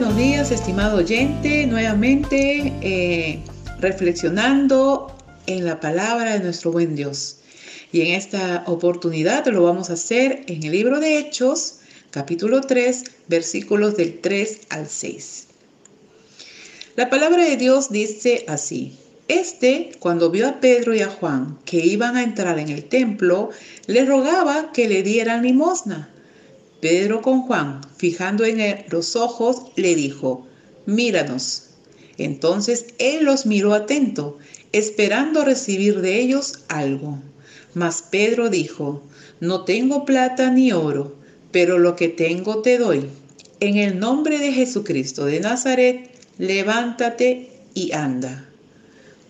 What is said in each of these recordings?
buenos días, estimado oyente, nuevamente eh, reflexionando en la palabra de nuestro buen Dios. Y en esta oportunidad lo vamos a hacer en el libro de Hechos, capítulo 3, versículos del 3 al 6. La palabra de Dios dice así. Este, cuando vio a Pedro y a Juan que iban a entrar en el templo, le rogaba que le dieran limosna. Pedro con Juan, fijando en él los ojos, le dijo, míranos. Entonces él los miró atento, esperando recibir de ellos algo. Mas Pedro dijo, no tengo plata ni oro, pero lo que tengo te doy. En el nombre de Jesucristo de Nazaret, levántate y anda.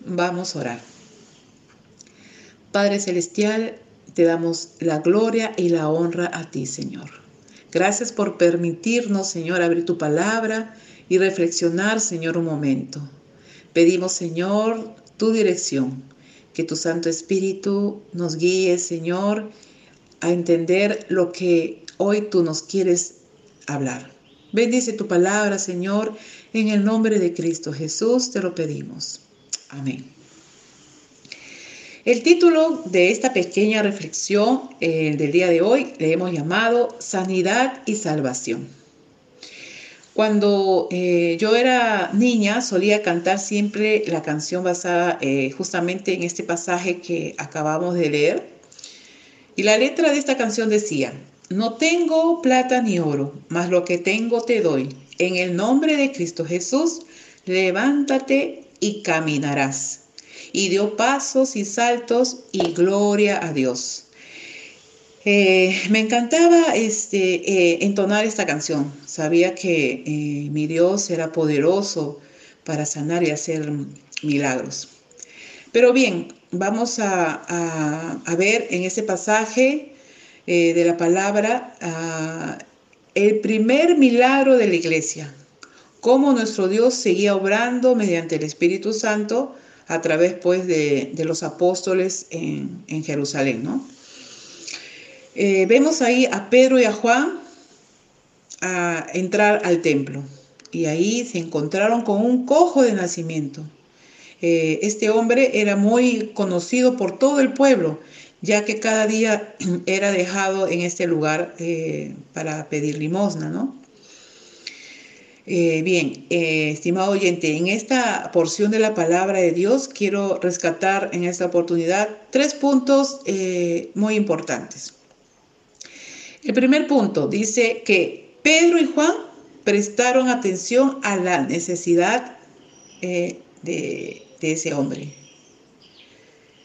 Vamos a orar. Padre Celestial, te damos la gloria y la honra a ti, Señor. Gracias por permitirnos, Señor, abrir tu palabra y reflexionar, Señor, un momento. Pedimos, Señor, tu dirección, que tu Santo Espíritu nos guíe, Señor, a entender lo que hoy tú nos quieres hablar. Bendice tu palabra, Señor, en el nombre de Cristo Jesús te lo pedimos. Amén. El título de esta pequeña reflexión eh, del día de hoy le hemos llamado Sanidad y Salvación. Cuando eh, yo era niña solía cantar siempre la canción basada eh, justamente en este pasaje que acabamos de leer. Y la letra de esta canción decía, no tengo plata ni oro, mas lo que tengo te doy. En el nombre de Cristo Jesús, levántate y caminarás y dio pasos y saltos y gloria a Dios. Eh, me encantaba este, eh, entonar esta canción. Sabía que eh, mi Dios era poderoso para sanar y hacer milagros. Pero bien, vamos a, ver en ese pasaje de la palabra el primer milagro de la iglesia, cómo nuestro Dios seguía obrando mediante el Espíritu Santo a través pues de, los apóstoles en, Jerusalén, ¿no? Eh, vemos ahí a Pedro y a Juan a entrar al templo y ahí se encontraron con un cojo de nacimiento. Eh, este hombre era muy conocido por todo el pueblo, ya que cada día era dejado en este lugar eh, para pedir limosna, ¿no? Eh, bien, eh, estimado oyente, en esta porción de la palabra de Dios quiero rescatar en esta oportunidad tres puntos eh, muy importantes. El primer punto dice que Pedro y Juan prestaron atención a la necesidad de, de ese hombre.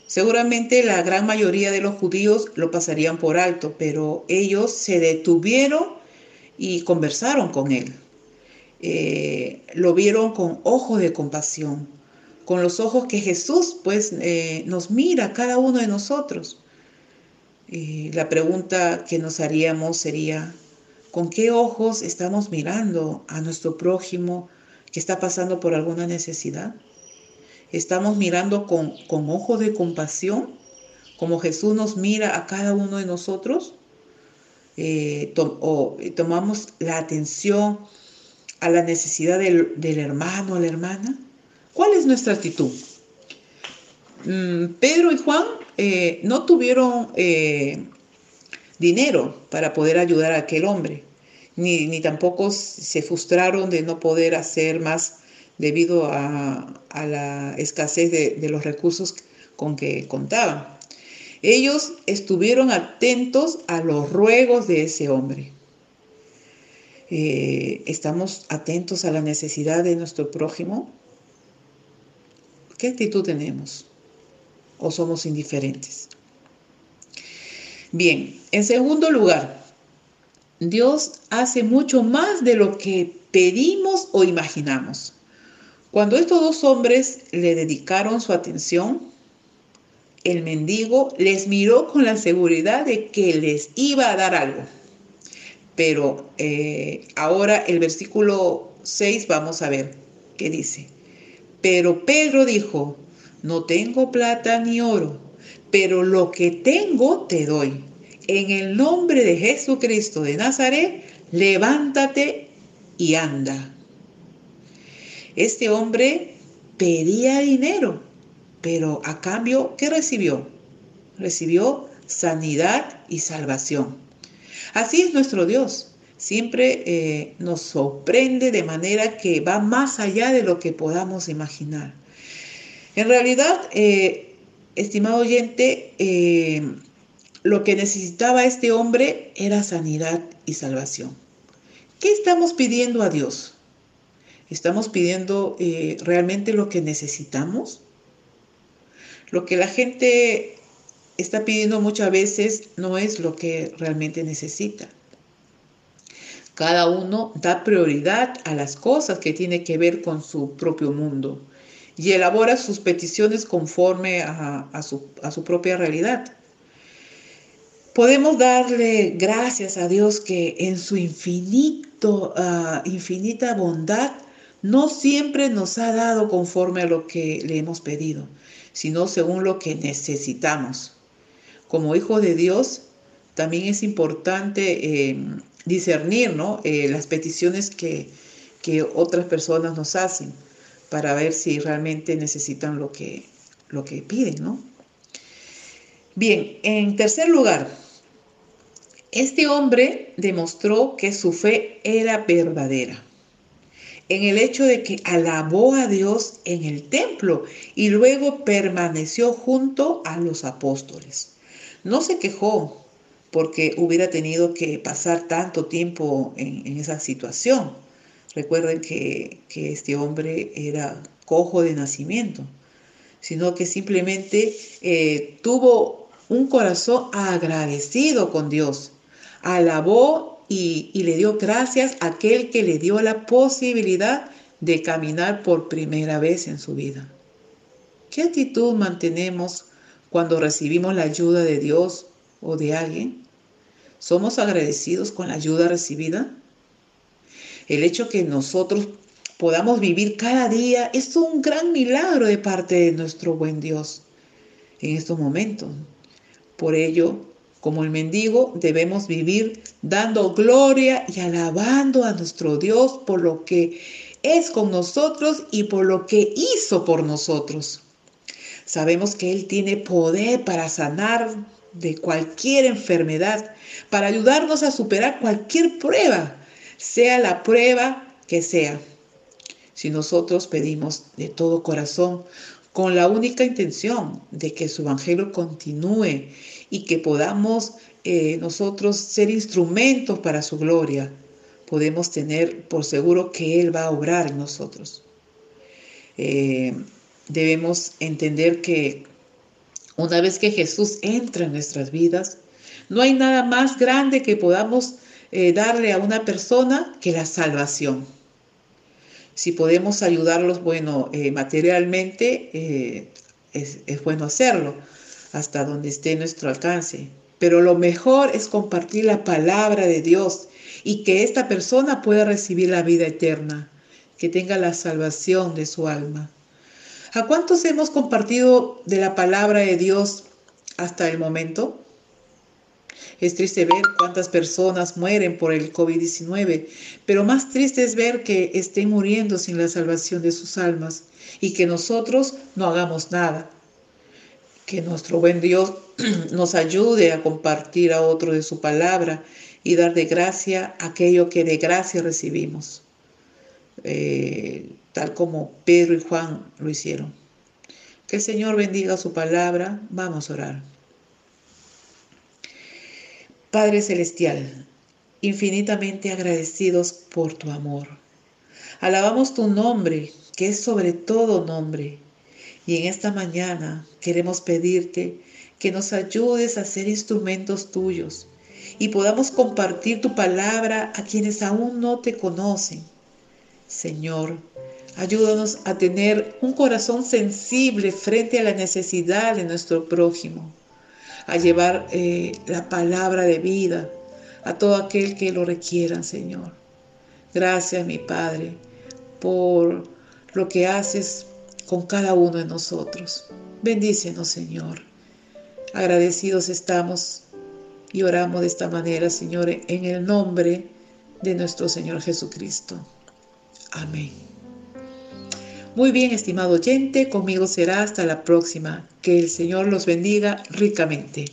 Seguramente la gran mayoría de los judíos lo pasarían por alto, pero ellos se detuvieron y conversaron con él. Eh, lo vieron con ojos de compasión, con los ojos que Jesús pues eh, nos mira a cada uno de nosotros. Y la pregunta que nos haríamos sería, ¿con qué ojos estamos mirando a nuestro prójimo que está pasando por alguna necesidad? ¿Estamos mirando con, con ojos de compasión, como Jesús nos mira a cada uno de nosotros? Eh, o tomamos la atención a la necesidad del, hermano o la hermana? ¿Cuál es nuestra actitud? Mm, Pedro y Juan eh, no tuvieron eh, dinero para poder ayudar a aquel hombre, ni, tampoco se frustraron de no poder hacer más debido a, la escasez de, de los recursos con que contaban. Ellos estuvieron atentos a los ruegos de ese hombre. Eh, estamos atentos a la necesidad de nuestro prójimo, ¿qué actitud tenemos? ¿O somos indiferentes? Bien, en segundo lugar, Dios hace mucho más de lo que pedimos o imaginamos. Cuando estos dos hombres le dedicaron su atención, el mendigo les miró con la seguridad de que les iba a dar algo. Pero eh, ahora el versículo 6 vamos a ver qué dice. Pero Pedro dijo, no tengo plata ni oro, pero lo que tengo te doy. En el nombre de Jesucristo de Nazaret, levántate y anda. Este hombre pedía dinero, pero a cambio, ¿qué recibió? Recibió sanidad y salvación. Así es nuestro Dios. Siempre eh, nos sorprende de manera que va más allá de lo que podamos imaginar. En realidad, eh, estimado oyente, eh, lo que necesitaba este hombre era sanidad y salvación. ¿Qué estamos pidiendo a Dios? ¿Estamos pidiendo realmente lo que necesitamos? Lo que la gente está pidiendo muchas veces no es lo que realmente necesita. Cada uno da prioridad a las cosas que tienen que ver con su propio mundo y elabora sus peticiones conforme a, su, a su propia realidad. Podemos darle gracias a Dios que en su infinito, ah, infinita bondad no siempre nos ha dado conforme a lo que le hemos pedido, sino según lo que necesitamos. Como hijo de Dios, también es importante eh, discernir ¿no? Eh, las peticiones que, que, otras personas nos hacen para ver si realmente necesitan lo que, lo que piden. ¿no? Bien, en tercer lugar, este hombre demostró que su fe era verdadera en el hecho de que alabó a Dios en el templo y luego permaneció junto a los apóstoles. No se quejó porque hubiera tenido que pasar tanto tiempo en, esa situación. Recuerden que, este hombre era cojo de nacimiento, sino que simplemente eh, tuvo un corazón agradecido con Dios alabó y, le dio gracias a aquel que le dio la posibilidad de caminar por primera vez en su vida. ¿Qué actitud mantenemos cuando recibimos la ayuda de Dios o de alguien? ¿Somos agradecidos con la ayuda recibida? El hecho que nosotros podamos vivir cada día es un gran milagro de parte de nuestro buen Dios en estos momentos. Por ello, como el mendigo, debemos vivir dando gloria y alabando a nuestro Dios por lo que es con nosotros y por lo que hizo por nosotros. Sabemos que Él tiene poder para sanar de cualquier enfermedad, para ayudarnos a superar cualquier prueba, sea la prueba que sea. Si nosotros pedimos de todo corazón, con la única intención de que su evangelio continúe y que podamos eh, nosotros ser instrumentos para su gloria, podemos tener por seguro que Él va a obrar en nosotros. Eh, debemos entender que una vez que Jesús entra en nuestras vidas, no hay nada más grande que podamos eh, darle a una persona que la salvación. Si podemos ayudarlos, bueno, materialmente, es bueno hacerlo hasta donde esté nuestro alcance. Pero lo mejor es compartir la palabra de Dios y que esta persona pueda recibir la vida eterna, que tenga la salvación de su alma. ¿A cuántos hemos compartido de la palabra de Dios hasta el momento? Es triste ver cuántas personas mueren por el COVID-19, pero más triste es ver que estén muriendo sin la salvación de sus almas y que nosotros no hagamos nada. Que nuestro buen Dios nos ayude a compartir a otro de su palabra y dar de gracia aquello que de gracia recibimos, eh, tal como Pedro y Juan lo hicieron. Que el Señor bendiga su palabra. Vamos a orar. Padre Celestial, infinitamente agradecidos por tu amor. Alabamos tu nombre, que es sobre todo nombre y en esta mañana queremos pedirte que nos ayudes a ser instrumentos tuyos y podamos compartir tu palabra a quienes aún no te conocen. Señor, ayúdanos a tener un corazón sensible frente a la necesidad de nuestro prójimo, a llevar eh, la palabra de vida a todo aquel que lo requiera, Señor. Gracias, mi Padre, por lo que haces con cada uno de nosotros. Bendícenos, Señor. Agradecidos estamos y oramos de esta manera, Señor, en el nombre de nuestro Señor Jesucristo. Amén. Muy bien, estimado oyente, conmigo será hasta la próxima. Que el Señor los bendiga ricamente.